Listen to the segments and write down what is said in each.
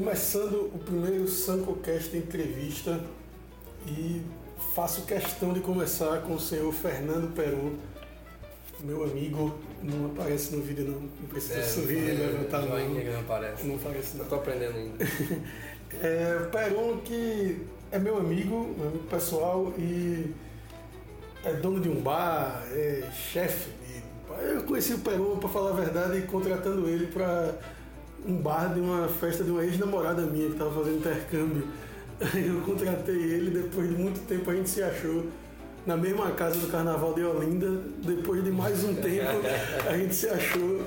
começando o primeiro SancoCast entrevista e faço questão de começar com o senhor Fernando Peru, meu amigo, não aparece no vídeo não, não precisa É, sorrir e é, levantar a mão. não aparece. Não aparece Eu não. tô aprendendo ainda. É, o Peron que é meu amigo, meu amigo pessoal e é dono de um bar, é chefe. de- Eu conheci o Peron, para falar a verdade, contratando ele para um bar de uma festa de uma ex-namorada minha que estava fazendo intercâmbio. Eu contratei ele, depois de muito tempo a gente se achou na mesma casa do Carnaval de Olinda. Depois de mais um tempo a gente se achou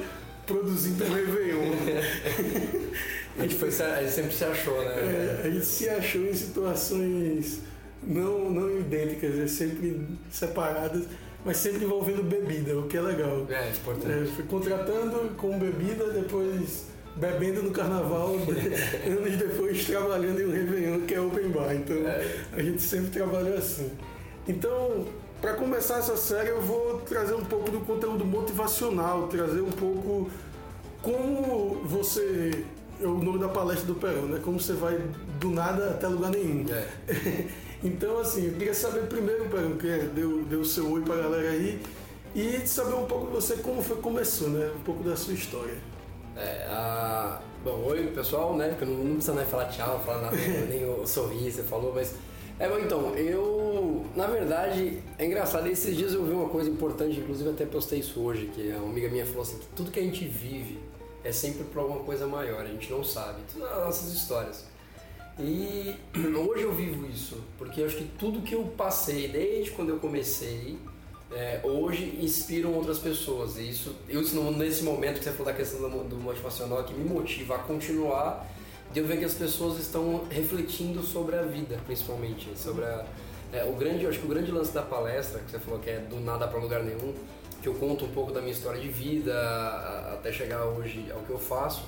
produzindo um Réveillon. A gente, foi, a gente sempre se achou, né? É, a gente se achou em situações não, não idênticas, é sempre separadas, mas sempre envolvendo bebida, o que é legal. É, importante. É, fui contratando com bebida, depois bebendo no carnaval, anos depois trabalhando em um Réveillon que é open bar. Então É. a gente sempre trabalhou assim. Então, para começar essa série, eu vou trazer um pouco do conteúdo motivacional, trazer um pouco como você. É o nome da palestra do Perão, né? Como você vai do nada até lugar nenhum. É. então, assim, eu queria saber primeiro, Perão, que é, deu, deu o seu oi pra galera aí, e saber um pouco de você, como foi começou, né? Um pouco da sua história. É, a... Bom, oi pessoal, né? Que eu não, não precisa nem falar tchau, falar nada, nem o sorrir, você falou, mas. É, bom, então, eu. Na verdade, é engraçado, esses dias eu vi uma coisa importante, inclusive até postei isso hoje, que uma amiga minha falou assim: que tudo que a gente vive é sempre por alguma coisa maior, a gente não sabe. Tudo nas nossas histórias. E hoje eu vivo isso, porque eu acho que tudo que eu passei desde quando eu comecei, é, hoje inspiram outras pessoas. E isso, eu, nesse momento que você falou da questão do, do motivacional, que me motiva a continuar, de eu ver que as pessoas estão refletindo sobre a vida, principalmente. Sobre a, é, o grande, acho que o grande lance da palestra, que você falou que é do nada para lugar nenhum, que eu conto um pouco da minha história de vida, até chegar hoje ao que eu faço,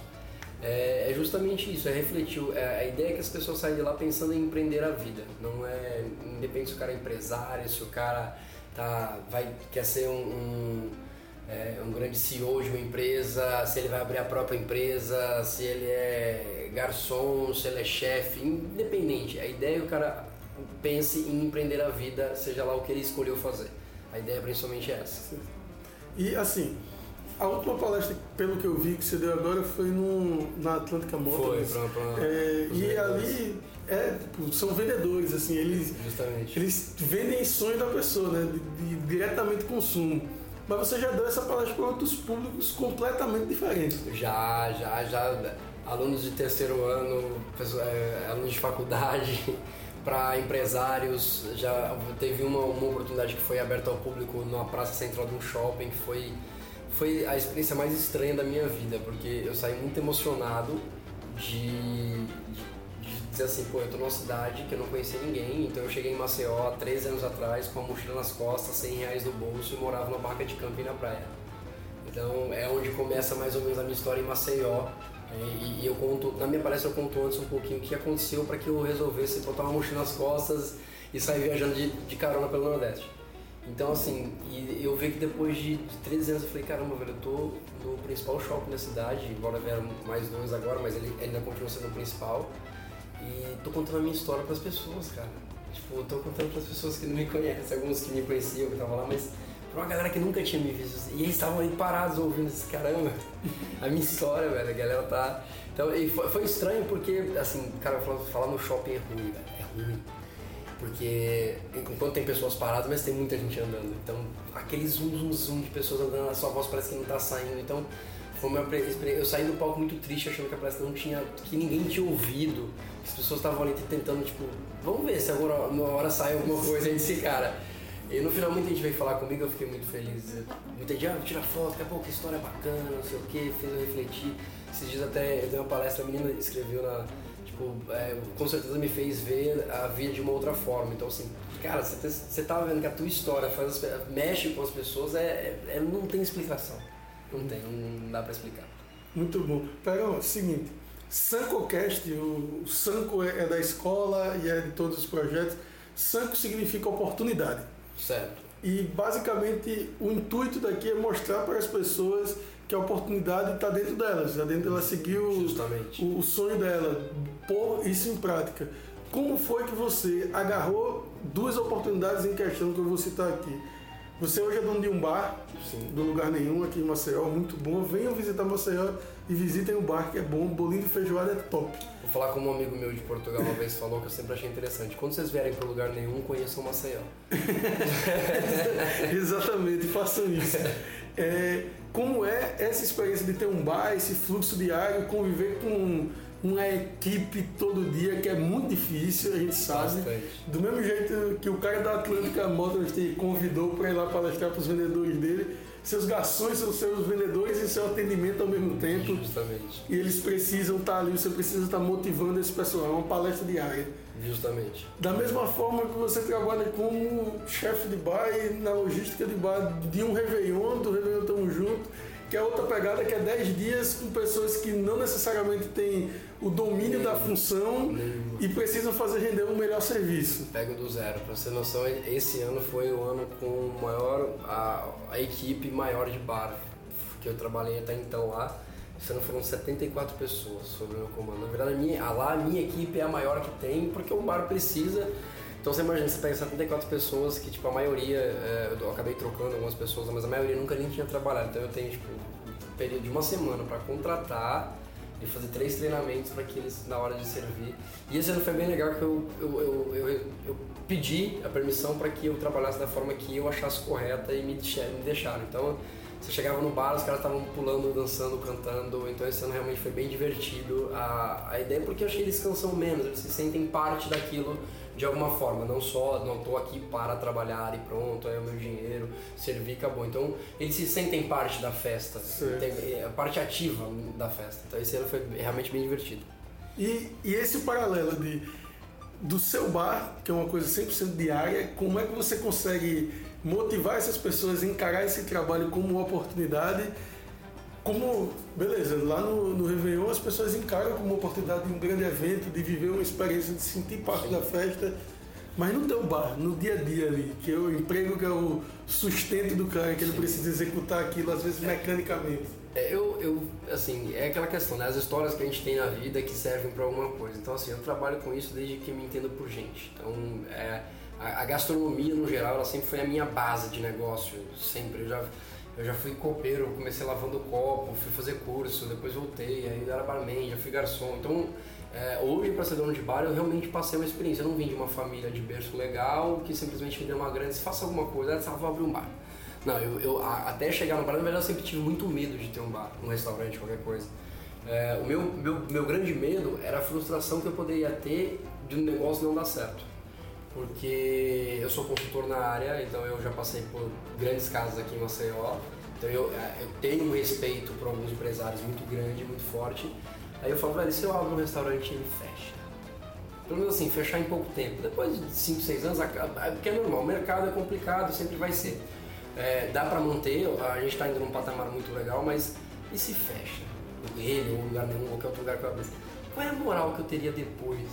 é, é justamente isso, é refletir. É, a ideia é que as pessoas saem de lá pensando em empreender a vida. Não é. Independente se o cara é empresário, se o cara tá, vai, quer ser um, um, é, um grande CEO de uma empresa, se ele vai abrir a própria empresa, se ele é garçom, se ele é chefe, independente. A ideia é que o cara pense em empreender a vida, seja lá o que ele escolheu fazer. A ideia principalmente é essa. E assim, a última palestra, pelo que eu vi que você deu agora, foi no, na Atlântica Motors. Foi, pra- pra- É, e ali é, tipo, são vendedores, assim, eles, Justamente. eles vendem sonho da pessoa, né? De, de diretamente consumo. Mas você já deu essa palestra para outros públicos completamente diferentes. Já, já, já. Alunos de terceiro ano, pessoa- é, alunos de faculdade, para empresários. Já teve uma, uma oportunidade que foi aberta ao público numa praça central de um shopping, que foi, foi a experiência mais estranha da minha vida, porque eu saí muito emocionado de, de, de dizer assim, pô, eu tô numa cidade que eu não conhecia ninguém, então eu cheguei em Maceió há 13 anos atrás com a mochila nas costas, 100 reais no bolso e morava numa barca de camping na praia. Então é onde começa mais ou menos a minha história em Maceió. E, e eu conto, na minha palestra eu conto antes um pouquinho o que aconteceu para que eu resolvesse botar uma mochila nas costas e sair viajando de, de carona pelo Nordeste. Então assim, e eu vi que depois de 13 anos eu falei, caramba, velho, eu tô no principal shopping da cidade, embora vieram mais dois agora, mas ele ainda continua sendo o principal. E tô contando a minha história para as pessoas, cara. Tipo, tô contando para as pessoas que não me conhecem, alguns que me conheciam, que estavam lá, mas pra uma galera que nunca tinha me visto. E eles estavam ali parados ouvindo esse caramba. A minha história, velho, a galera tá. Então, e foi, foi estranho porque, assim, cara, falar, no shopping é ruim, velho. É ruim. Porque enquanto tem pessoas paradas, mas tem muita gente andando. Então, aquele zoom, zoom, zoom de pessoas andando, a sua voz parece que não tá saindo. Então, foi uma experiência. Eu saí do palco muito triste, achando que a palestra não tinha. que ninguém tinha ouvido. As pessoas estavam ali tentando, tipo, vamos ver se agora uma hora sai alguma coisa desse cara. E no final muita gente veio falar comigo, eu fiquei muito feliz. Muita gente, ah, tira foto, daqui a pouco história bacana, não sei o que, fez eu refletir. Esses dias até eu dei uma palestra, a menina escreveu na. Tipo, é, com certeza me fez ver a vida de uma outra forma. Então, assim, cara, você, tava vendo que a tua história faz mexe com as pessoas, é, é- não tem explicação. Não tem, não dá pra explicar. Muito bom. Pega o seguinte, SancoCast, o, Sanco é, é da escola e é de todos os projetos. Sanco significa oportunidade. Certo. E basicamente o intuito daqui é mostrar para as pessoas que a oportunidade está dentro dela, está dentro dela seguir o, o, o sonho dela, pôr isso em prática. Como foi que você agarrou duas oportunidades em questão que eu vou citar aqui? Você hoje é dono de um bar, Sim. do lugar nenhum aqui em Maceió, muito bom. Venham visitar Maceió e visitem o bar que é bom, bolinho de feijoada é top. Vou falar como um amigo meu de Portugal uma vez falou que eu sempre achei interessante. Quando vocês vierem para lugar nenhum, conheçam Maceió. Exatamente, façam isso. É, como é essa experiência de ter um bar, esse fluxo diário, conviver com uma equipe todo dia que é muito difícil, a gente sabe. Bastante. Do mesmo jeito que o cara da Atlântica Motors te convidou para ir lá palestrar para os vendedores dele, seus garçons são seus vendedores e seu atendimento ao mesmo tempo. Justamente. E eles precisam estar ali, você precisa estar motivando esse pessoal, é uma palestra diária. Justamente. Da mesma forma que você trabalha como chefe de bar e na logística de bar de um Réveillon, do Réveillon Tamo Junto, que é outra pegada que é 10 dias com pessoas que não necessariamente têm o domínio da função e precisam fazer render um melhor serviço. Pego do zero, para você ter noção, esse ano foi o ano com maior a, a equipe maior de bar que eu trabalhei até então lá. Esse ano foram 74 pessoas sobre o meu comando. Na verdade, a minha, lá a minha equipe é a maior que tem, porque o bar precisa então você imagina, você pega 74 pessoas que, tipo, a maioria, é, eu acabei trocando algumas pessoas, mas a maioria nunca nem tinha trabalhado. Então eu tenho, tipo, um período de uma semana para contratar e fazer três treinamentos para que eles, na hora de servir. E esse ano foi bem legal que eu, eu, eu, eu, eu pedi a permissão para que eu trabalhasse da forma que eu achasse correta e me, me deixaram. Então você chegava no bar, os caras estavam pulando, dançando, cantando, então esse ano realmente foi bem divertido. A, a ideia é porque eu achei que eles cansam menos, eles se sentem parte daquilo de alguma forma, não só não estou aqui para trabalhar e pronto, é o meu dinheiro, servir acabou. Então eles se sentem parte da festa, tem, é, parte ativa da festa. Então esse ano foi realmente bem divertido. E, e esse paralelo de do seu bar, que é uma coisa 100% diária, como é que você consegue motivar essas pessoas a encarar esse trabalho como uma oportunidade como, beleza, lá no, no Réveillon as pessoas encaram como uma oportunidade de um grande evento, de viver uma experiência, de sentir parte da festa, mas no teu bar, no dia a dia ali, que é o emprego, que é o sustento do cara, que ele Sim. precisa executar aquilo, às vezes mecanicamente. É, eu, eu, assim, é aquela questão, né? As histórias que a gente tem na vida que servem para alguma coisa. Então, assim, eu trabalho com isso desde que me entendo por gente. Então, é, a, a gastronomia, no geral, ela sempre foi a minha base de negócio. Sempre. Eu já eu já fui copeiro, comecei lavando copo, fui fazer curso, depois voltei, aí era barman, já fui garçom. Então, é, hoje, para ser dono de bar, eu realmente passei uma experiência. Eu não vim de uma família de berço legal que simplesmente me deu uma grande, faça alguma coisa, ah, vou abrir um bar. Não, eu, eu a, até chegar no bar, na verdade, eu sempre tive muito medo de ter um bar, um restaurante, qualquer coisa. É, o meu, meu, meu grande medo era a frustração que eu poderia ter de um negócio não dar certo porque eu sou consultor na área, então eu já passei por grandes casas aqui em Maceió, então eu, é, eu tenho um respeito por alguns empresários muito grande, muito forte. Aí eu falo, velho, se eu abro um restaurante ele fecha. Pelo menos assim, fechar em pouco tempo. Depois de 5, 6 anos, porque é normal, o mercado é complicado, sempre vai ser. É, dá para manter, a gente está indo num patamar muito legal, mas e se fecha? Ele ou lugar nenhum, qualquer outro lugar que eu abro. Qual é a moral que eu teria depois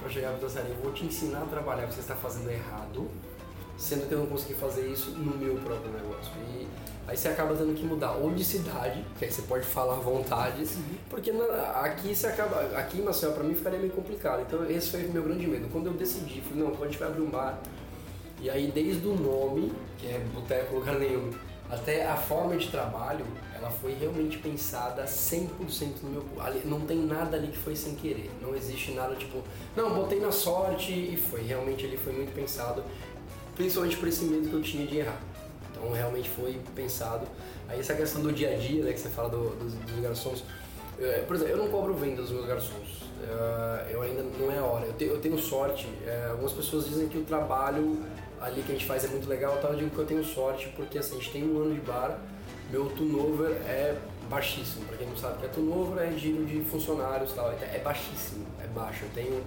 para chegar para dançarina, eu vou te ensinar a trabalhar o que você está fazendo errado, sendo que eu não consegui fazer isso no meu próprio negócio. E aí você acaba tendo que mudar ou de cidade, que aí você pode falar à vontade, uhum. porque na, aqui você acaba, aqui em Maceió para mim ficaria meio complicado. Então esse foi o meu grande medo. Quando eu decidi, falei, não, a gente vai abrir um bar, e aí desde o nome, que é Boteco Lugar Nenhum, até a forma de trabalho, ela foi realmente pensada 100% no meu. Ali, não tem nada ali que foi sem querer. Não existe nada tipo, não, botei na sorte e foi. Realmente ele foi muito pensado, principalmente por esse medo que eu tinha de errar. Então realmente foi pensado. Aí essa questão do dia a dia, né, que você fala do, dos, dos garçons. Eu, por exemplo, eu não cobro venda dos meus garçons. Uh, eu ainda não é hora. Eu, te, eu tenho sorte. Uh, algumas pessoas dizem que o trabalho ali que a gente faz é muito legal, tá? eu digo que eu tenho sorte porque assim, a gente tem um ano de bar, meu turnover é baixíssimo. Para quem não sabe o que é turnover, é giro de funcionários tal. É baixíssimo, é baixo. Eu tenho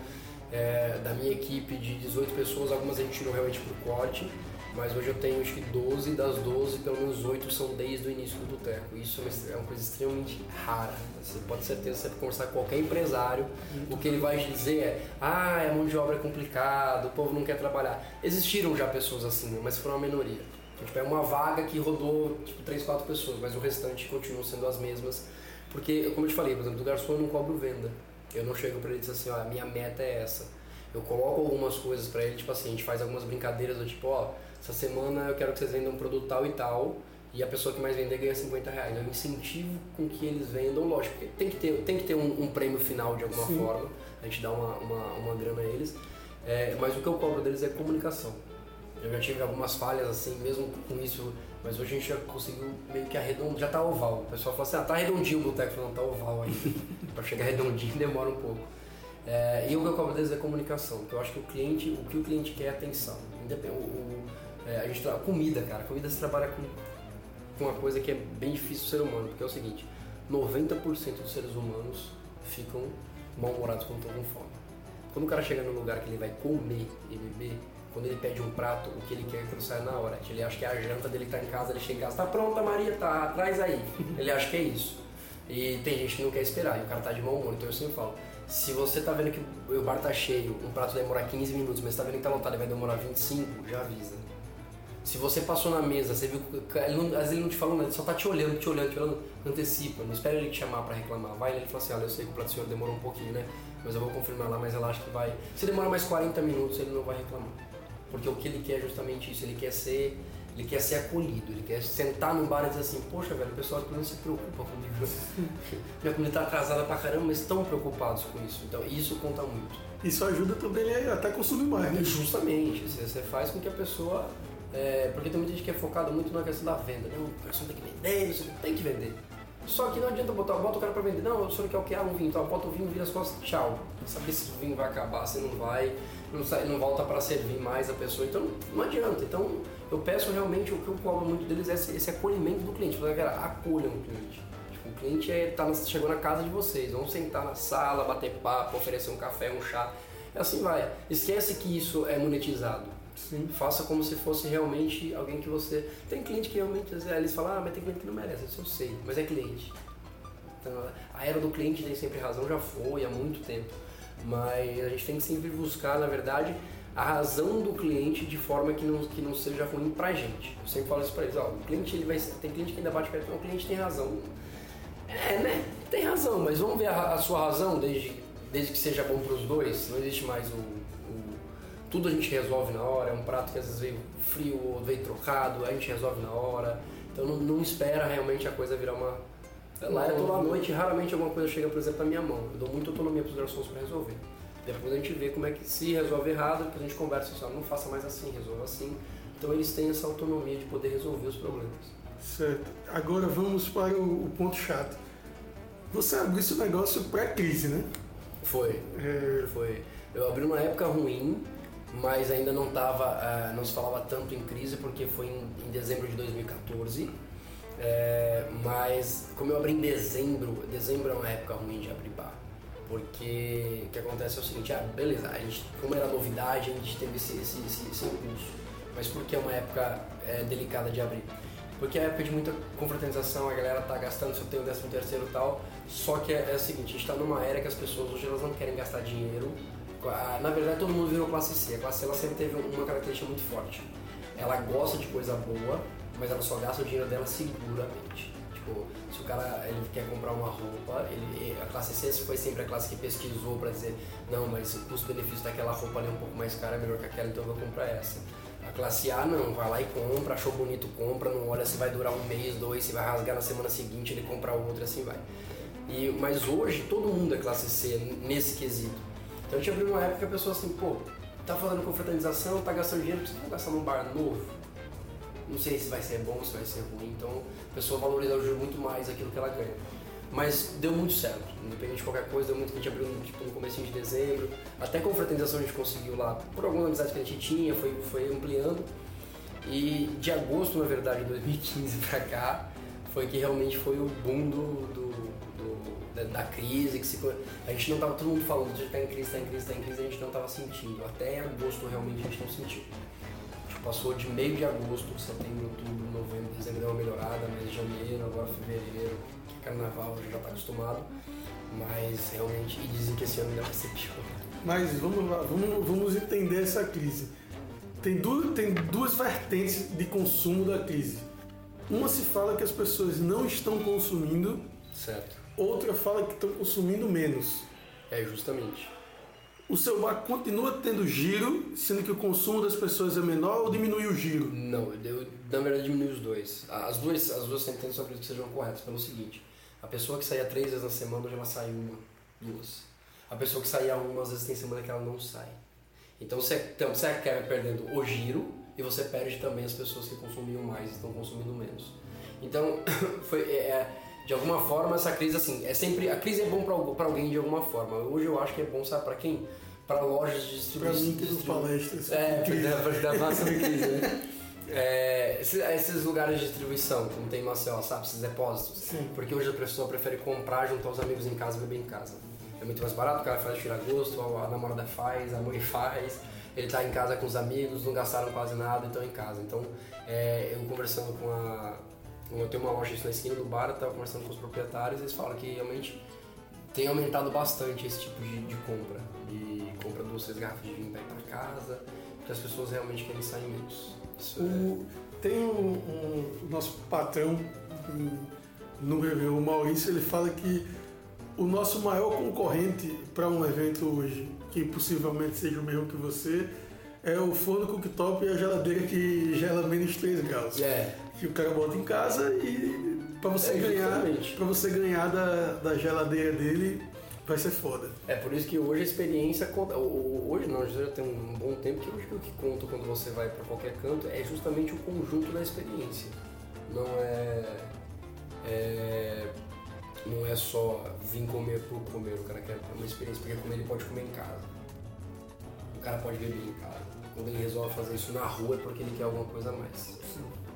é, da minha equipe de 18 pessoas, algumas a gente tirou realmente pro corte, mas hoje eu tenho acho que 12, das 12, pelo menos 8 são desde o início do boteco. Isso é uma coisa extremamente rara. Você pode ter certeza, você conversar com qualquer empresário, o que ele vai dizer é: ah, a mão de obra é complicado, o povo não quer trabalhar. Existiram já pessoas assim, mas foram uma minoria. Tipo, é uma vaga que rodou tipo 3, 4 pessoas, mas o restante continuam sendo as mesmas. Porque, como eu te falei, por exemplo, do garçom eu não cobro venda. Eu não chego pra ele e dizer assim, ó, a minha meta é essa. Eu coloco algumas coisas pra ele, tipo assim, a gente faz algumas brincadeiras do tipo, ó, essa semana eu quero que vocês vendam um produto tal e tal, e a pessoa que mais vender ganha 50 reais. Eu incentivo com que eles vendam, lógico, porque tem que ter, tem que ter um, um prêmio final de alguma Sim. forma, a gente dá uma, uma, uma grana a eles, é, mas o que eu cobro deles é comunicação. Eu já tive algumas falhas assim, mesmo com isso, mas hoje a gente já conseguiu meio que arredondar, já tá oval. O pessoal fala assim, ah, tá redondinho o boteco, não tá oval ainda. para chegar redondinho demora um pouco. É, e o que eu cobro deles é comunicação, porque eu acho que o cliente, o que o cliente quer é atenção. Independente, o, o é, a gente trabalha, comida, cara, comida se trabalha com, com uma coisa que é bem difícil do ser humano, porque é o seguinte, 90% dos seres humanos ficam mal-humorados quando estão com fome. Quando o cara chega num lugar que ele vai comer e beber, quando ele pede um prato, o que ele quer é que aquilo saia na hora. Ele acha que é a janta dele tá em casa, ele chega em casa, tá pronta Maria, tá, traz aí. Ele acha que é isso. E tem gente que não quer esperar, e o cara tá de mau humor, então eu sempre falo, se você tá vendo que o bar tá cheio, um prato demora 15 minutos, mas tá vendo que tá lotado e vai demorar 25, já avisa. Se você passou na mesa, você viu ele não, às vezes ele não te falou nada, ele só tá te olhando, te olhando, te olhando, antecipa, não espera ele te chamar para reclamar. Vai ele fala assim, olha, eu sei que o prato do senhor demorou um pouquinho, né? Mas eu vou confirmar lá, mas relaxa que vai. Se demorar mais 40 minutos, ele não vai reclamar. Porque o que ele quer é justamente isso, ele quer ser, ele quer ser acolhido, ele quer sentar num bar e dizer assim, poxa velho, o pessoal aqui não se preocupa comigo. Minha comida tá atrasada pra caramba, mas estão preocupados com isso. Então isso conta muito. Isso ajuda também a até consumir mais, né? Justamente, você faz com que a pessoa é, porque tem muita gente que é focada muito na questão da venda. Não, o garçom tem que vender, você tem que vender. Só que não adianta botar, bota o cara pra vender. Não, o senhor quer o que? Ah, um vinho. Então bota o vinho, vira as costas, tchau. Saber se o vinho vai acabar, se não vai, não, sai, não volta para servir mais a pessoa. Então não adianta. Então eu peço realmente, o que eu cobro muito deles é esse, esse acolhimento do cliente. Falar, cara, acolham o cliente. Tipo, o cliente é, tá, chegou na casa de vocês, vão sentar na sala, bater papo, oferecer um café, um chá. E assim vai. Esquece que isso é monetizado. Sim. Faça como se fosse realmente alguém que você. Tem cliente que realmente eles falam, ah, mas tem cliente que não merece, isso eu sei, mas é cliente. Então, a era do cliente tem sempre razão, já foi há muito tempo. Mas a gente tem que sempre buscar, na verdade, a razão do cliente de forma que não, que não seja ruim pra gente. Eu sempre falo isso pra eles, ó, o cliente ele vai. Tem cliente que ainda bate perto, o cliente tem razão. É, né? Tem razão, mas vamos ver a, a sua razão desde, desde que seja bom pros dois. Não existe mais o tudo a gente resolve na hora, é um prato que às vezes veio frio ou veio trocado, a gente resolve na hora. Então não, não espera realmente a coisa virar uma. Lá tô lá à noite raramente alguma coisa chega, por exemplo, na minha mão. Eu dou muita autonomia para os garçons para resolver. Depois a gente vê como é que se resolve errado, depois a gente conversa assim, não faça mais assim, resolva assim. Então eles têm essa autonomia de poder resolver os problemas. Certo. Agora vamos para o, ponto chato. Você abriu esse negócio pré-crise, né? Foi. É... Foi. Eu abri uma época ruim, mas ainda não tava, uh, não se falava tanto em crise porque foi em, em dezembro de 2014. É, mas como eu abri em dezembro, dezembro é uma época ruim de abrir bar. Porque o que acontece é o seguinte, ah, beleza, a gente, como era novidade, a gente teve esse, esse, esse, esse impulso. Mas por que é uma época é, delicada de abrir? Porque é época de muita confraternização, a galera tá gastando seu tempo, décimo terceiro e tal. Só que é, é o seguinte, a gente tá numa era que as pessoas hoje elas não querem gastar dinheiro na verdade todo mundo virou classe C. A classe C ela sempre teve uma característica muito forte. Ela gosta de coisa boa, mas ela só gasta o dinheiro dela seguramente. Tipo, se o cara ele quer comprar uma roupa, ele, a classe C foi sempre a classe que pesquisou para dizer, não, mas o custo-benefício daquela roupa ali é um pouco mais cara, é melhor que aquela, então eu vou comprar essa. A classe A não, vai lá e compra, achou bonito, compra, não olha se vai durar um mês, dois, se vai rasgar na semana seguinte, ele compra outra, assim vai. E, mas hoje todo mundo é classe C nesse quesito. Então a gente abriu uma época que a pessoa assim, pô, tá fazendo confraternização, tá gastando dinheiro, precisa gastar num bar novo. Não sei se vai ser bom, se vai ser ruim, então a pessoa valoriza muito mais aquilo que ela ganha. Mas deu muito certo, independente de qualquer coisa, deu muito que a gente abriu tipo, no começo de dezembro. Até confraternização a gente conseguiu lá, por algumas amizades que a gente tinha, foi, foi ampliando. E de agosto, na verdade, de 2015 pra cá, foi que realmente foi o boom do, do da, da, crise, que se, a gente não tava todo mundo falando de estar tá em crise, está em crise, está em crise, a gente não tava sentindo. Até agosto realmente a gente não sentiu. A gente passou de meio de agosto, setembro, outubro, novembro, dezembro deu uma melhorada, mas janeiro, agora fevereiro, que carnaval a gente já está acostumado. Mas realmente, e dizem que esse ano ainda vai ser pior. Mas vamos lá, vamos, vamos entender essa crise. tem, du tem duas vertentes de consumo da crise. Uma se fala que as pessoas não estão consumindo, Certo. Outra fala que estão consumindo menos. É justamente. O seu bar continua tendo giro, sendo que o consumo das pessoas é menor ou diminui o giro? Não, eu, na verdade diminui os dois. As duas, as duas sentenças eu acredito que sejam corretas pelo seguinte: a pessoa que saía três vezes na semana hoje ela sai uma, duas. A pessoa que saía uma, às vezes tem semana que ela não sai. Então você, então, você acaba perdendo o giro e você perde também as pessoas que consumiam mais e estão consumindo menos. Então, foi, é, é, de alguma forma, essa crise, assim, é sempre. A crise é bom para alguém de alguma forma. Hoje eu acho que é bom, sabe, para quem? Para lojas de distribuição. dou palestras. É, pra dar massa de crise, né? É, esses, esses lugares de distribuição, como tem em Maceió, sabe? Esses depósitos. Sim. Porque hoje a pessoa prefere comprar, juntar os amigos em casa e beber em casa. É muito mais barato, o cara faz tirar gosto, a namorada faz, a mãe faz, ele tá em casa com os amigos, não gastaram quase nada, então em casa. Então, é, eu conversando com a. Eu tenho uma loja na esquina do bar, eu tava conversando com os proprietários, eles falam que realmente tem aumentado bastante esse tipo de, de compra. De compra duas, garrafas de vinho pra ir pra casa, porque as pessoas realmente querem sair menos. Isso é- O, tem um, um- o nosso patrão hum, no review, o Maurício, ele fala que o nosso maior concorrente para um evento hoje, que possivelmente seja o mesmo que você, é o forno cooktop e a geladeira que gela menos 3 graus. É, Que o cara bota em casa e para você É, ganhar, para você ganhar da, da geladeira dele vai ser foda. É por isso que hoje a experiência conta. Hoje não, já tem um bom tempo que hoje o que conta quando você vai para qualquer canto é justamente o conjunto da experiência. Não é, é- não é só vir comer por comer, o cara quer uma experiência, porque comer ele pode comer em casa. O cara pode beber em casa. Quando ele resolve fazer isso na rua é porque ele quer alguma coisa a mais.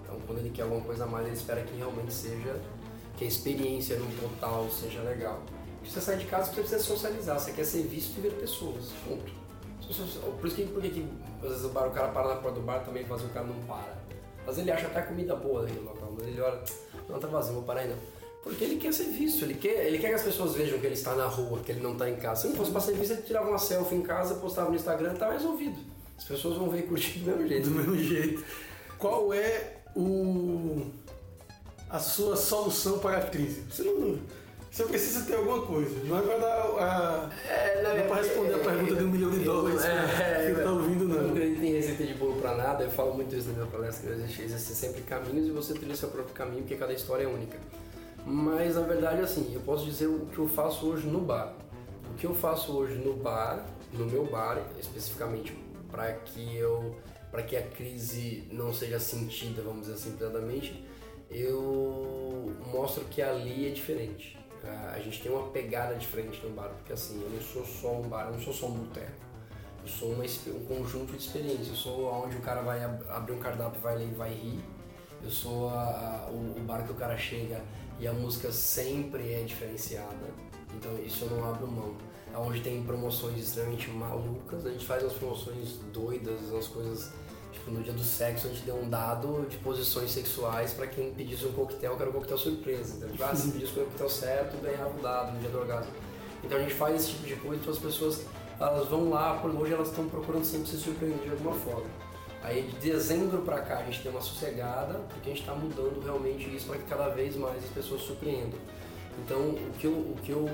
Então quando ele quer alguma coisa a mais, ele espera que realmente seja, que a experiência no total seja legal. Você sai de casa porque você precisa socializar, você quer ser visto e ver pessoas, ponto. Por isso que, por que às vezes o, bar, o cara para na porta do bar também, mas o cara não para. Vezes ele acha até comida boa naquele local, mas ele olha, não tá vazio, vou parar aí não. Porque ele quer ser visto, ele quer, ele quer que as pessoas vejam que ele está na rua, que ele não está em casa. Se não fosse para ser visto, ele tirava uma selfie em casa, postava no Instagram e tá resolvido. As pessoas vão ver e curtir do mesmo jeito. Do mesmo jeito. Qual é o a sua solução para a crise? Você não. Você precisa ter alguma coisa. Não é para dar a. É, Não é para responder a pergunta de um milhão de dólares É, que tá ouvindo, Eu não não. acredito em receita de bolo pra nada, eu falo muito isso na minha palestra, que existe, existem sempre caminhos e você trilha seu próprio caminho, porque cada história é única. Mas na verdade, assim, eu posso dizer o que eu faço hoje no bar. O que eu faço hoje no bar, no meu bar especificamente, para que eu, para que a crise não seja sentida, vamos dizer assim, pesadamente, eu mostro que ali é diferente. A gente tem uma pegada diferente no bar, porque assim, eu não sou só um bar, eu não sou só um boteco. Eu sou uma, um conjunto de experiências. Eu sou onde o cara vai ab- abrir um cardápio, vai ler e vai rir. Eu sou a- a- o, o bar que o cara chega e a música sempre é diferenciada. Então isso eu não abro mão. Onde tem promoções extremamente malucas. A gente faz umas promoções doidas, umas coisas. Tipo, no dia do sexo a gente deu um dado de posições sexuais pra quem pedisse um coquetel, que era um coquetel surpresa. Então, tipo, ah, se pedisse o coquetel certo, ganhava o dado no dia do orgasmo. Então a gente faz esse tipo de coisa, então as pessoas elas vão lá, por hoje elas estão procurando sempre se surpreender de alguma forma. Aí de dezembro pra cá a gente tem uma sossegada, porque a gente está mudando realmente isso para que cada vez mais as pessoas surpreendam. Então o que eu, o que eu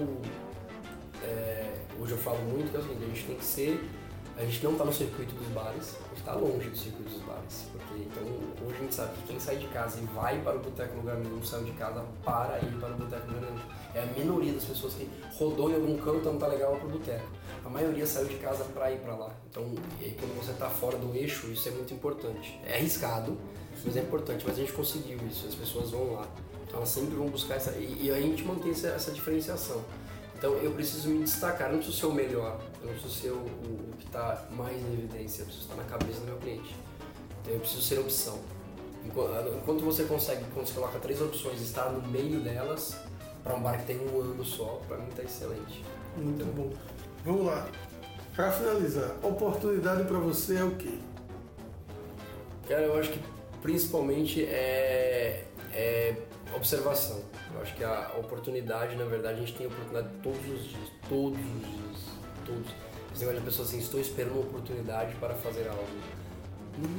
é, hoje eu falo muito que seguinte, a gente tem que ser, a gente não está no circuito dos bares, a gente está longe do circuito dos bares. Porque então hoje a gente sabe que quem sai de casa e vai para o boteco lugar nenhum, saiu de casa para ir para o boteco lugar nenhum. É a minoria das pessoas que rodou em algum canto não tá legal para o boteco. A maioria saiu de casa para ir para lá. Então, aí, quando você está fora do eixo, isso é muito importante. É arriscado, mas é importante. Mas a gente conseguiu isso, as pessoas vão lá. Então elas sempre vão buscar essa. E, e a gente mantém essa, essa diferenciação. Então eu preciso me destacar, eu não preciso ser o melhor, eu não preciso ser o, o- o que está mais em evidência, eu preciso estar na cabeça do meu cliente. Então eu preciso ser opção. Enqu- Enquanto você consegue, quando você coloca três opções, estar no meio delas, para um bar que tem um ano só, para mim está excelente. Muito bom. Vamos lá. Para finalizar, oportunidade para você é o quê? Cara, eu acho que principalmente é, é observação. Eu acho que a oportunidade, na verdade, a gente tem oportunidade todos os dias, todos os dias, todos. Esse negócio de pessoa assim, estou esperando uma oportunidade para fazer algo.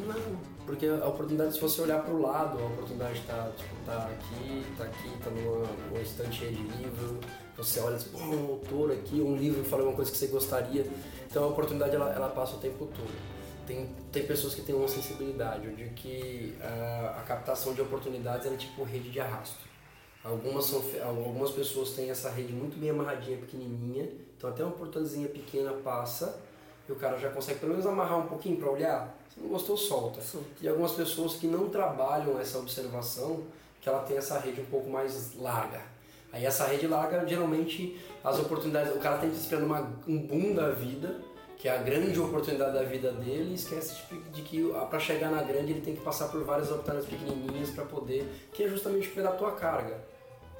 Não, porque a oportunidade, se você olhar para o lado, a oportunidade está tipo, tá aqui, está aqui, está numa, numa estante cheia de livro, você olha pô, um autor aqui, um livro fala uma coisa que você gostaria. Então a oportunidade ela, ela passa o tempo todo. Tem, tem pessoas que têm uma sensibilidade, digo que a, a captação de oportunidades é tipo rede de arrasto. Algumas, são, algumas pessoas têm essa rede muito bem amarradinha, pequenininha, então até uma oportunidadezinha pequena passa e o cara já consegue pelo menos amarrar um pouquinho para olhar. Se não gostou, solta. Sim. E algumas pessoas que não trabalham essa observação, que ela tem essa rede um pouco mais larga. Aí essa rede larga, geralmente, as oportunidades, o cara tem que esperando uma, um boom da vida, que é a grande oportunidade da vida dele, e esquece de que para chegar na grande ele tem que passar por várias oportunidades pequenininhas para poder, que é justamente o que vai dar a tua carga.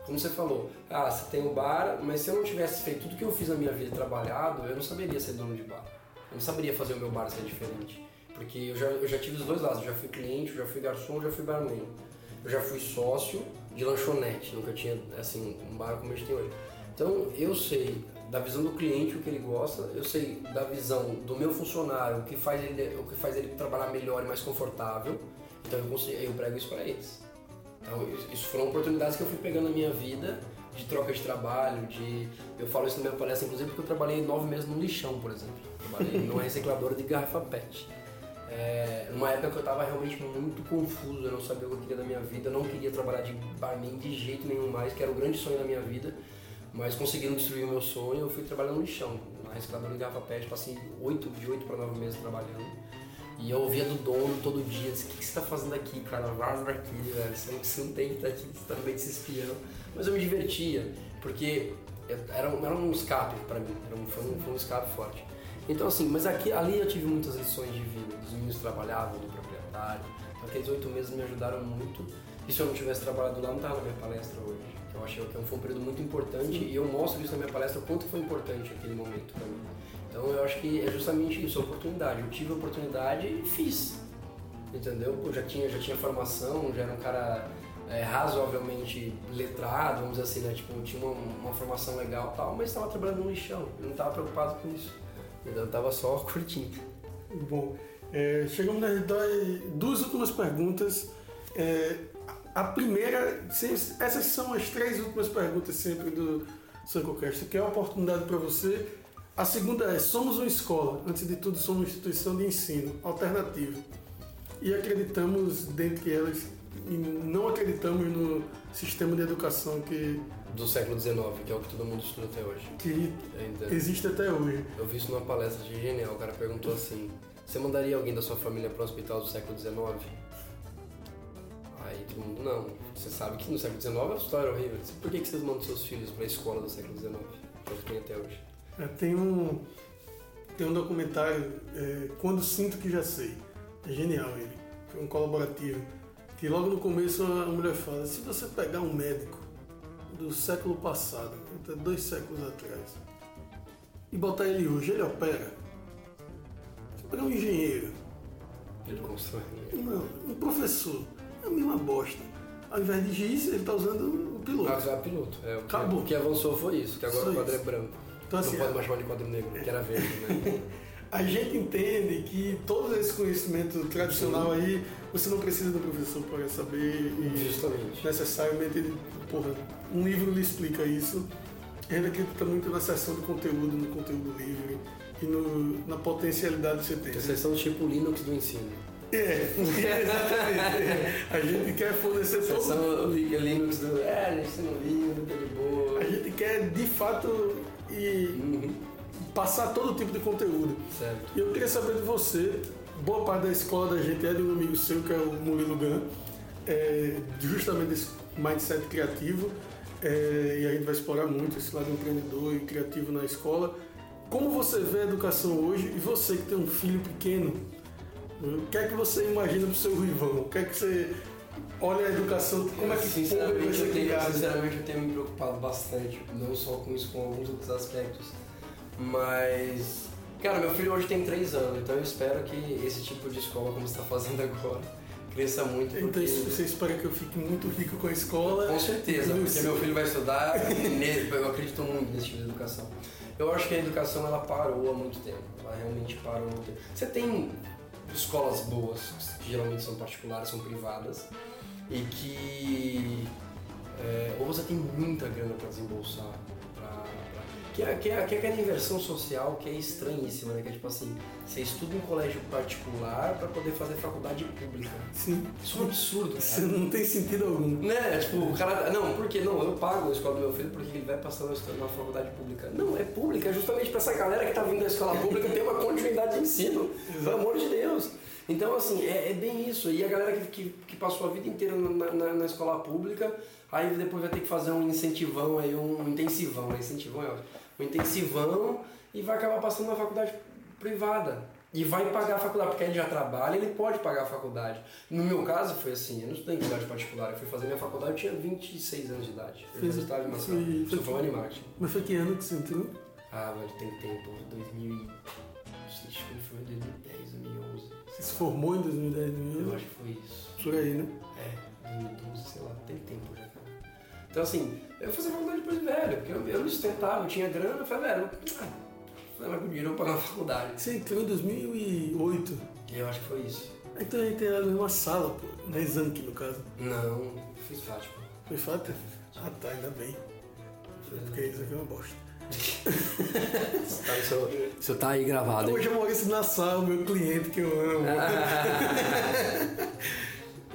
Como você falou, ah, você tem o bar, mas se eu não tivesse feito tudo que eu fiz na minha vida trabalhado, eu não saberia ser dono de bar. Eu não saberia fazer o meu bar ser diferente. Porque eu já, eu já tive os dois lados, eu já fui cliente, eu já fui garçom, eu já fui barman. Eu já fui sócio de lanchonete, nunca tinha assim um bar como a gente tem hoje. Então eu sei da visão do cliente o que ele gosta, eu sei da visão do meu funcionário o que faz ele, o que faz ele trabalhar melhor e mais confortável. Então eu, consigo, eu prego isso para eles. Então isso foram oportunidades que eu fui pegando na minha vida de troca de trabalho, de eu falo isso na minha palestra inclusive porque eu trabalhei nove meses no lixão, por exemplo. Trabalhei numa recicladora de garrafa PET. É, numa época que eu estava realmente muito confuso, eu não sabia o que eu queria da minha vida, eu não queria trabalhar de barman de jeito nenhum mais, que era o grande sonho da minha vida, mas conseguiram destruir o meu sonho, eu fui trabalhando no chão, na recicladora de garrafa PET, passei 8, de 8 para 9 meses trabalhando. E eu ouvia do dono todo dia, disse, o que, que você está fazendo aqui, cara? Vaza daqui, velho, você não, você não tem que estar aqui, você está no meio desse espião. Mas eu me divertia, porque era, era um escape para mim, era um, foi, um, foi um escape forte. Então assim, mas aqui, ali eu tive muitas lições de vida, dos meninos trabalhavam, do proprietário. Então aqueles oito meses me ajudaram muito. E se eu não tivesse trabalhado lá, não estava na minha palestra hoje. Eu achei que foi um período muito importante e eu mostro isso na minha palestra, o quanto foi importante aquele momento para mim. Então eu acho que é justamente isso, a oportunidade. Eu tive a oportunidade e fiz. Entendeu? Eu já tinha, já tinha formação, já era um cara é, razoavelmente letrado, vamos dizer assim, né? Tipo, tinha uma, uma formação legal e tal, mas estava trabalhando no lixão. Eu não estava preocupado com isso. Eu tava só curtindo. Bom, é, chegamos nas duas últimas perguntas. É, a primeira, essas são as três últimas perguntas sempre do Sancocast, que é uma oportunidade para você. A segunda é, somos uma escola, antes de tudo somos uma instituição de ensino alternativa. E acreditamos, dentre elas, e não acreditamos no sistema de educação que do século XIX, que é o que todo mundo estuda até hoje. Que existe até hoje. Eu vi isso numa palestra de genial, o cara perguntou assim, você mandaria alguém da sua família para o hospital do século XIX? Aí todo mundo, não. Você sabe que no século XIX a história era horrível. Por que, que vocês mandam seus filhos para a escola do século XIX? É que tem até hoje. É, tem um, tem um documentário, é, Quando Sinto Que Já Sei. É genial ele. Foi um colaborativo. Que logo no começo a mulher fala, se você pegar um médico do século passado, até dois séculos atrás, e botar ele hoje, ele opera. Você pegar um engenheiro. Ele constrói. Não, um professor. É a mesma bosta. Ao invés de giz, ele está usando o piloto. Ah, usar piloto. É, o, Acabou. Que, o que avançou foi isso, que agora Só o quadro é isso. é branco. Então, assim, Não pode mais chamar de quadro negro, que era verde, né? a gente entende que todo esse conhecimento tradicional Sim. aí, você não precisa do professor para saber. Justamente. Necessariamente, porra, um livro lhe explica isso. A gente acredita muito na seção de conteúdo, no conteúdo livre e no, na potencialidade que você tem. A seção tipo Linux do ensino. É, exatamente. É. A gente quer fornecer todo. Seção Linux do. É, a gente não livre, tá de boa. A gente quer de fato e. Uhum passar todo tipo de conteúdo. Certo. E eu queria saber de você, boa parte da escola da gente é de um amigo seu, que é o Murilo Gan, é, justamente esse mindset criativo, é, e a gente vai explorar muito esse lado empreendedor e criativo na escola. Como você vê a educação hoje e você que tem um filho pequeno, o que é que você imagina pro seu Ruivão? O que é que você olha a educação, como é que sinceramente, eu tenho, sinceramente eu tenho me preocupado bastante, não só com isso, com alguns outros aspectos mas, cara, meu filho hoje tem 3 anos, então eu espero que esse tipo de escola, como você está fazendo agora, cresça muito. Então porque... Então você espera que eu fique muito rico com a escola? Com certeza, porque meu filho vai estudar, eu acredito muito nesse tipo de educação. Eu acho que a educação ela parou há muito tempo, ela realmente parou há muito tempo. Você tem escolas boas, que geralmente são particulares, são privadas, e que é, ou você tem muita grana para desembolsar, pra, pra, que, é, que, é, que é aquela inversão social que é estranhíssima, né? Que é tipo assim, você estuda em colégio particular para poder fazer faculdade pública. Sim. Isso é um absurdo, cara. Isso não tem sentido algum. Né? Tipo, o cara. Não, porque não, eu pago a escola do meu filho porque ele vai passar na faculdade pública. Não, é pública, é justamente para essa galera que tá vindo da escola pública ter uma continuidade de ensino. Pelo amor de Deus. Então, assim, é, é, bem isso. E a galera que, que, que passou a vida inteira na, na, na, escola pública, aí depois vai ter que fazer um incentivão aí, um intensivão, né? Incentivão é ótimo. Um intensivão e vai acabar passando na faculdade privada. E vai pagar a faculdade, porque ele já trabalha, ele pode pagar a faculdade. No meu caso foi assim, eu não estudei em faculdade particular, eu fui fazer minha faculdade, eu tinha 26 anos de idade. Eu já estava em Maceió, sou em marketing. Mas foi que ano que você entrou? Ah, velho, tem tempo, 2000 acho que foi em 2010, 2011. Você se formou em 2010, 2011? Eu acho que foi isso. Por aí, né? É, 2012, sei lá, tem tempo já, cara. Então assim, eu fui fazer faculdade depois de velho, porque eu, eu me sustentava, eu tinha grana, eu falei, velho, ah, mas com dinheiro eu pagar a faculdade. Você entrou em 2008? Eu acho que foi isso. Então a gente era numa sala, pô, na Exanc, no caso. Não, fiz Fátima. Foi Fátima? Ah tá, ainda bem. Porque isso aqui é uma bosta tá, isso, isso tá aí gravado. Hoje eu Maurício Nassau, meu cliente que eu amo.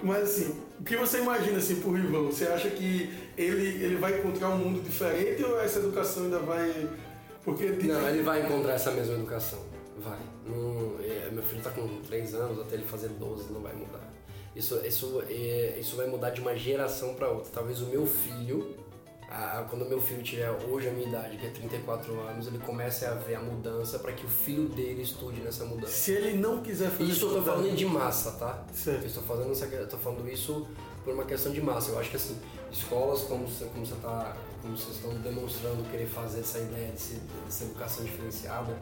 Mas assim, o que você imagina assim pro Rivão? Você acha que ele, ele vai encontrar um mundo diferente ou essa educação ainda vai. Porque tipo... Não, ele vai encontrar essa mesma educação. Vai. Não, é, meu filho tá com 3 anos, até ele fazer 12 não vai mudar. Isso, isso, é, isso vai mudar de uma geração para outra. Talvez o meu filho a, quando meu filho tiver hoje a minha idade, que é 34 anos, ele comece a ver a mudança para que o filho dele estude nessa mudança. Se ele não quiser fazer Isso eu tô falando de massa, tá? Certo. Eu estou essa, eu tô falando isso por uma questão de massa. Eu acho que assim, escolas como você, como você tá, como vocês estão demonstrando querer fazer essa ideia de dessa educação diferenciada,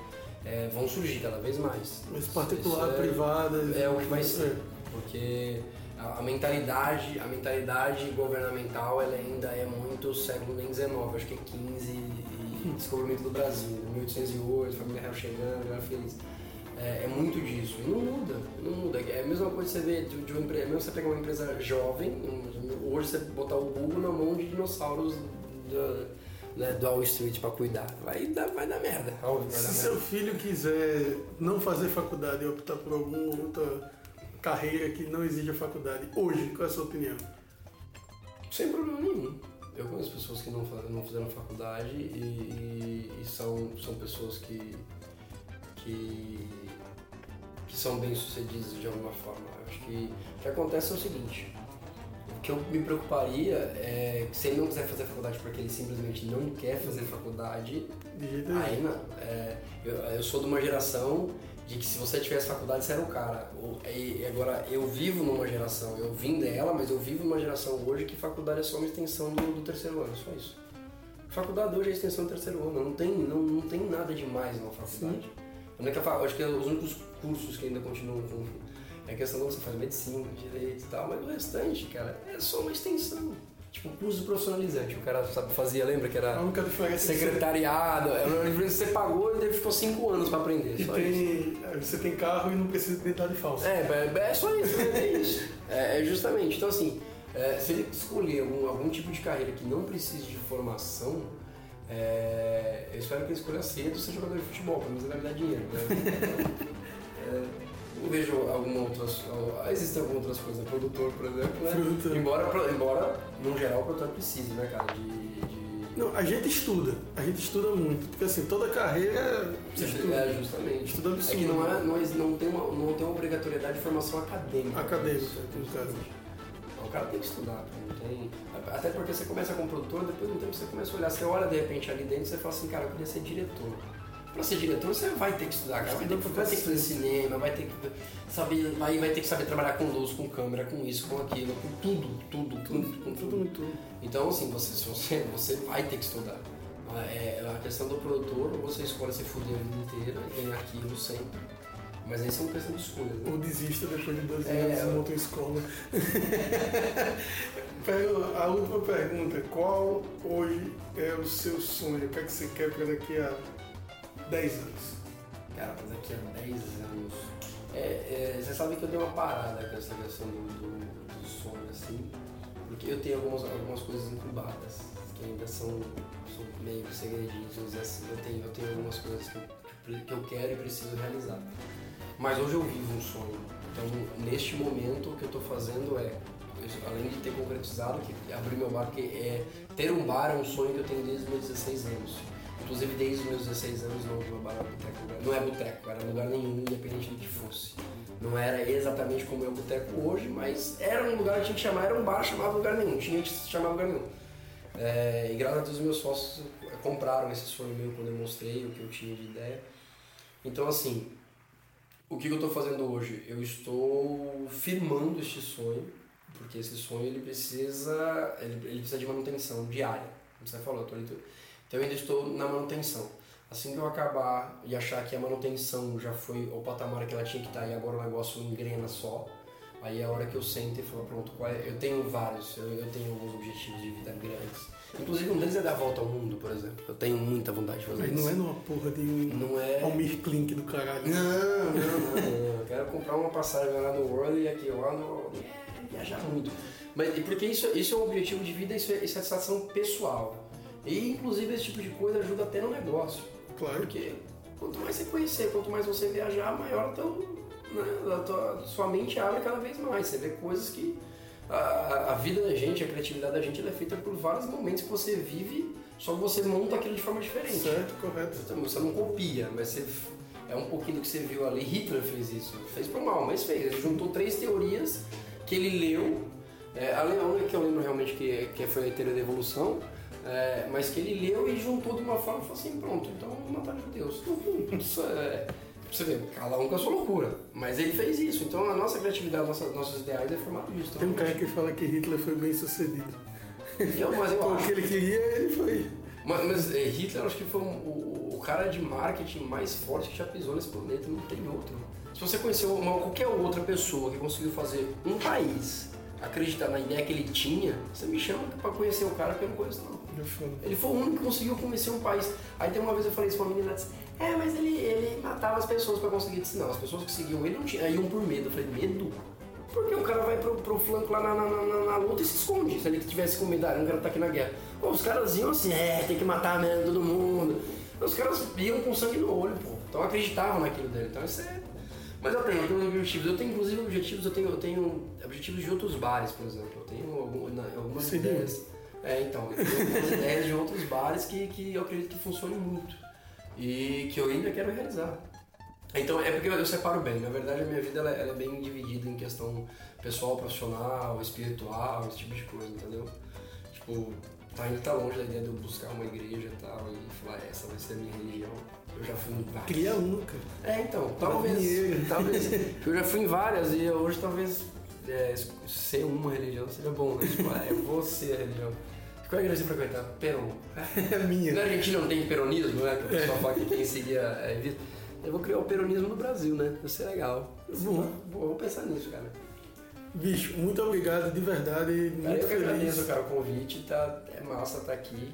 é, vão surgir cada vez mais. Mas particular, é, privada. É o que vai ser. Porque a, mentalidade, a mentalidade governamental ela ainda é muito século XIX, acho que é 15 e descobrimento do Brasil, 1808, família real chegando, era feliz. É, é, muito disso. E não muda, não muda. É a mesma coisa que você vê de, de uma empresa, mesmo você pegar uma empresa jovem, hoje você botar o Google na mão de dinossauros do, né, do Wall Street para cuidar, vai dar, vai dar merda. Vai dar Se merda. seu filho quiser não fazer faculdade e optar por alguma outra carreira que não exige a faculdade. Hoje, qual é a sua opinião? Sem problema nenhum. Eu conheço pessoas que não, não fizeram faculdade e, e, e, são, são pessoas que, que, que são bem sucedidas de alguma forma. Eu acho que o que acontece é o seguinte, que eu me preocuparia é que se ele não quiser fazer faculdade porque ele simplesmente não quer fazer faculdade, aí não. É, eu, eu sou de uma geração de que se você tivesse faculdade você era o cara. E agora eu vivo numa geração, eu vim dela, mas eu vivo numa geração hoje que faculdade é só uma extensão do, do terceiro ano, só isso. Faculdade hoje é extensão do terceiro ano, não tem, não, não tem nada demais na faculdade. É eu acho que os únicos cursos que ainda continuam com. É a questão de você faz medicina, direito e tal, mas o restante, cara, é só uma extensão. Tipo, curso profissionalizante. O cara sabe, fazia, lembra que era secretariado. Era uma diferença que você pagou e ficou cinco anos pra aprender. E tem, isso. É, você tem carro e não precisa de identidade falsa. É, é, é só isso, é isso. É, é, justamente. Então, assim, é, se ele escolher algum, algum tipo de carreira que não precise de formação, é, eu espero que ele escolha cedo ser jogador de futebol, pelo menos ele vai me dar dinheiro. Né? é, não vejo alguma outras. Existem algumas outras coisas, produtor, por exemplo, né? Embora, embora, no geral, o produtor precise, né, cara, de, de, Não, a gente estuda, a gente estuda muito, porque assim, toda carreira. Estuda, é, justamente. Estuda absurdo. É que não, é, não, não, tem uma, não tem uma obrigatoriedade de formação acadêmica. Acadêmica, no caso. O cara tem que estudar, não tem. Até porque você começa como produtor, depois de um tempo você começa a olhar, você olha de repente ali dentro e você fala assim, cara, eu queria ser diretor para ser diretor você vai ter que estudar, cara. Vai ter, vai ter que fazer cinema, vai ter que saber, aí vai ter que saber trabalhar com luz, com câmera, com isso, com aquilo, com tudo, tudo, tudo, com tudo, tudo. Então assim, você, se você, você vai ter que estudar. É, a questão do produtor, você escolhe se fuder a vida inteira e ganhar aquilo sempre. Mas aí é uma questão de escolha. Né? Ou desista depois de 12 é, anos e monta uma escola. a última pergunta, qual hoje é o seu sonho? O que é que você quer para daqui a 10 anos? Cara, mas daqui a 10 anos. É, é, você sabe que eu dei uma parada com essa questão do, do, do sonho, assim, porque eu tenho algumas, algumas coisas incubadas, que ainda são, são meio segredinhos, assim, eu tenho, eu tenho algumas coisas que eu, que eu quero e preciso realizar. Mas hoje eu vivo um sonho, então neste momento o que eu estou fazendo é, além de ter concretizado, que abrir meu bar, que é ter um bar é um sonho que eu tenho desde meus 16 anos. Inclusive, desde os meus 16 anos, não, meu bar era boteco. Não é boteco, era lugar nenhum, independente do que fosse. Não era exatamente como é o boteco hoje, mas era um lugar que tinha que chamar, era um bar, chamava lugar nenhum, tinha que chamar lugar nenhum. É, e graças a Deus, meus sócios compraram esse sonho meu quando eu mostrei o que eu tinha de ideia. Então, assim, o que eu estou fazendo hoje? Eu estou firmando este sonho, porque esse sonho ele precisa, ele, ele precisa de manutenção diária. Como você falou, eu ali, então eu ainda estou na manutenção. Assim que eu acabar e achar que a manutenção já foi o patamar que ela tinha que estar tá, e agora o negócio engrena só, aí é a hora que eu sento e falo, pronto, qual é? eu tenho vários, eu, eu tenho alguns objetivos de vida grandes. Inclusive um deles é dar a volta ao mundo, por exemplo. Eu tenho muita vontade de fazer Mas isso. não é numa porra de um não é... Almir Klink do caralho. Não, não, não, não. Eu quero comprar uma passagem lá no World e aqui lá no... É, viajar muito. Mas porque isso, isso é um objetivo de vida, isso é, isso é satisfação pessoal. E inclusive esse tipo de coisa ajuda até no negócio. Claro. Porque quanto mais você conhecer, quanto mais você viajar, maior teu, né, a tua, sua mente abre cada vez mais. Você vê coisas que. A, a vida da gente, a criatividade da gente, é feita por vários momentos que você vive, só que você monta aquilo de forma diferente. Certo, correto. Você não copia, mas você é um pouquinho do que você viu ali. Hitler fez isso, fez por mal, mas fez. Ele juntou três teorias que ele leu. É, a única que eu lembro realmente que, que foi a teoria da evolução, é, mas que ele leu e juntou de uma forma e falou assim, pronto, então vamos matar judeus. Isso é, você vê, cada um com a sua loucura. Mas ele fez isso, então a nossa criatividade, nossa, nossos ideais é formado disso. Tem um cara que fala que Hitler foi bem sucedido. Eu, mas eu o que ele queria, ele foi. Mas, mas é, Hitler acho que foi um, o, o, cara de marketing mais forte que já pisou nesse planeta, não tem outro. Se você conheceu uma, qualquer outra pessoa que conseguiu fazer um país acreditar na ideia que ele tinha, você me chama para conhecer o cara que eu não conheço não. Ele foi o único que conseguiu convencer um país. Aí tem uma vez eu falei isso pra uma menina, disse, é, mas ele, ele matava as pessoas pra conseguir. Disse, não, as pessoas que seguiam ele não tinham, iam por medo. Eu falei, medo? Porque o cara vai pro, pro flanco lá na, na, na, na, luta e se esconde. Se ele tivesse com medo, ah, não quero estar aqui na guerra. Pô, os caras iam assim, é, tem que matar mesmo todo mundo. Os caras iam com sangue no olho, pô. Então acreditavam naquilo dele. Então isso é. Mas eu tenho, eu tenho objetivos. Eu tenho inclusive objetivos, eu tenho, eu tenho objetivos de outros bares, por exemplo. Eu tenho algumas Sim. ideias. É, então, eu tenho algumas ideias de outros bares que, que eu acredito que funcionem muito e que eu ainda quero realizar. Então, é porque eu, separo bem. Na verdade, a minha vida ela, ela é bem dividida em questão pessoal, profissional, espiritual, esse tipo de coisa, entendeu? Tipo, tá, ainda tá longe da ideia de eu buscar uma igreja e tal e falar, essa vai ser a minha religião. Eu já fui em várias. Cria uma, cara. É, então, talvez. talvez. eu já fui em várias e hoje talvez é, ser uma religião seja bom, né? Tipo, ah, é você a religião. Qual é a igreja você frequenta? Peron. É minha. Na Argentina não tem peronismo, né? Que o pessoal fala que quem seguia é vida. Eu vou criar o peronismo no Brasil, né? Isso é legal. Vou, vou pensar nisso, cara. Bicho, muito obrigado, de verdade. Muito cara, eu feliz. agradeço, cara, o convite. Tá, é massa estar tá aqui.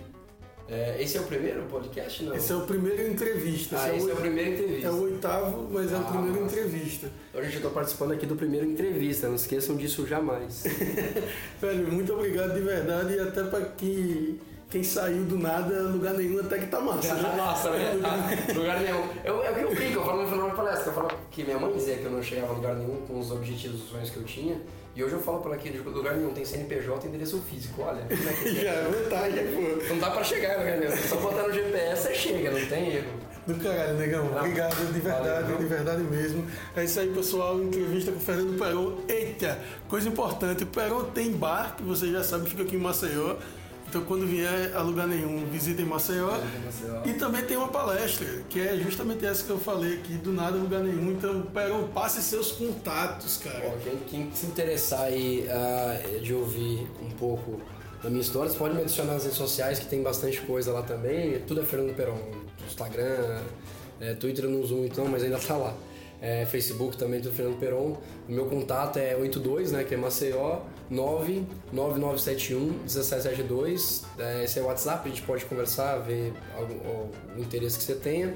É, esse é o primeiro podcast, não? Esse é o primeiro entrevista. Ah, esse, esse é, o, é o primeiro entrevista. É o oitavo, mas ah, é o primeiro nossa. entrevista. Hoje eu estou participando aqui do primeiro entrevista, não esqueçam disso jamais. Velho, muito obrigado de verdade e até para que quem saiu do nada, lugar nenhum, até que tá massa. Né? Nossa, né? Lugar nenhum. Eu, é o que eu brinco, eu falo no final da palestra, eu falo que minha mãe dizia que eu não chegava a lugar nenhum com os objetivos, os sonhos que eu tinha. E hoje eu falo por aqui, de lugar nenhum tem CNPJ e endereço físico, olha. Como é que Já é vantagem, pô. Não dá pra chegar lugar nenhum. Só botar no GPS você chega, não tem erro. Do caralho, negão. Obrigado, de verdade, Valeu, de verdade mesmo. É isso aí, pessoal. Entrevista com o Fernando Peron. Eita, coisa importante. O Peron tem bar, que você já sabe, fica aqui em Maceió. Então, quando vier a lugar nenhum, visitem Maceió. Maceió. E também tem uma palestra, que é justamente essa que eu falei aqui, do nada lugar nenhum. Então, Perão, passe seus contatos, cara. Bom, quem, quem, se interessar aí uh, de ouvir um pouco da minha história, você pode me adicionar nas redes sociais, que tem bastante coisa lá também. Tudo é Fernando Perão. Instagram, é, Twitter eu não uso então, mas ainda tá lá é, Facebook também do Fernando Peron. O meu contato é 82, né, que é Maceió, 99971 1772. É, esse é o WhatsApp, a gente pode conversar, ver o interesse que você tenha.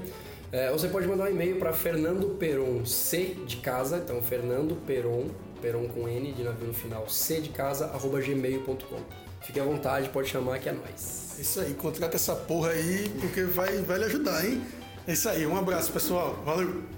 É, você pode mandar um e-mail para Fernando Peron, C de casa, então Fernando Peron, Peron com N de navio no final, C de casa, arroba gmail.com. Fique à vontade, pode chamar que é nós. Isso aí, contrata essa porra aí, porque vai, vai lhe ajudar, hein? É isso aí, um abraço pessoal, valeu!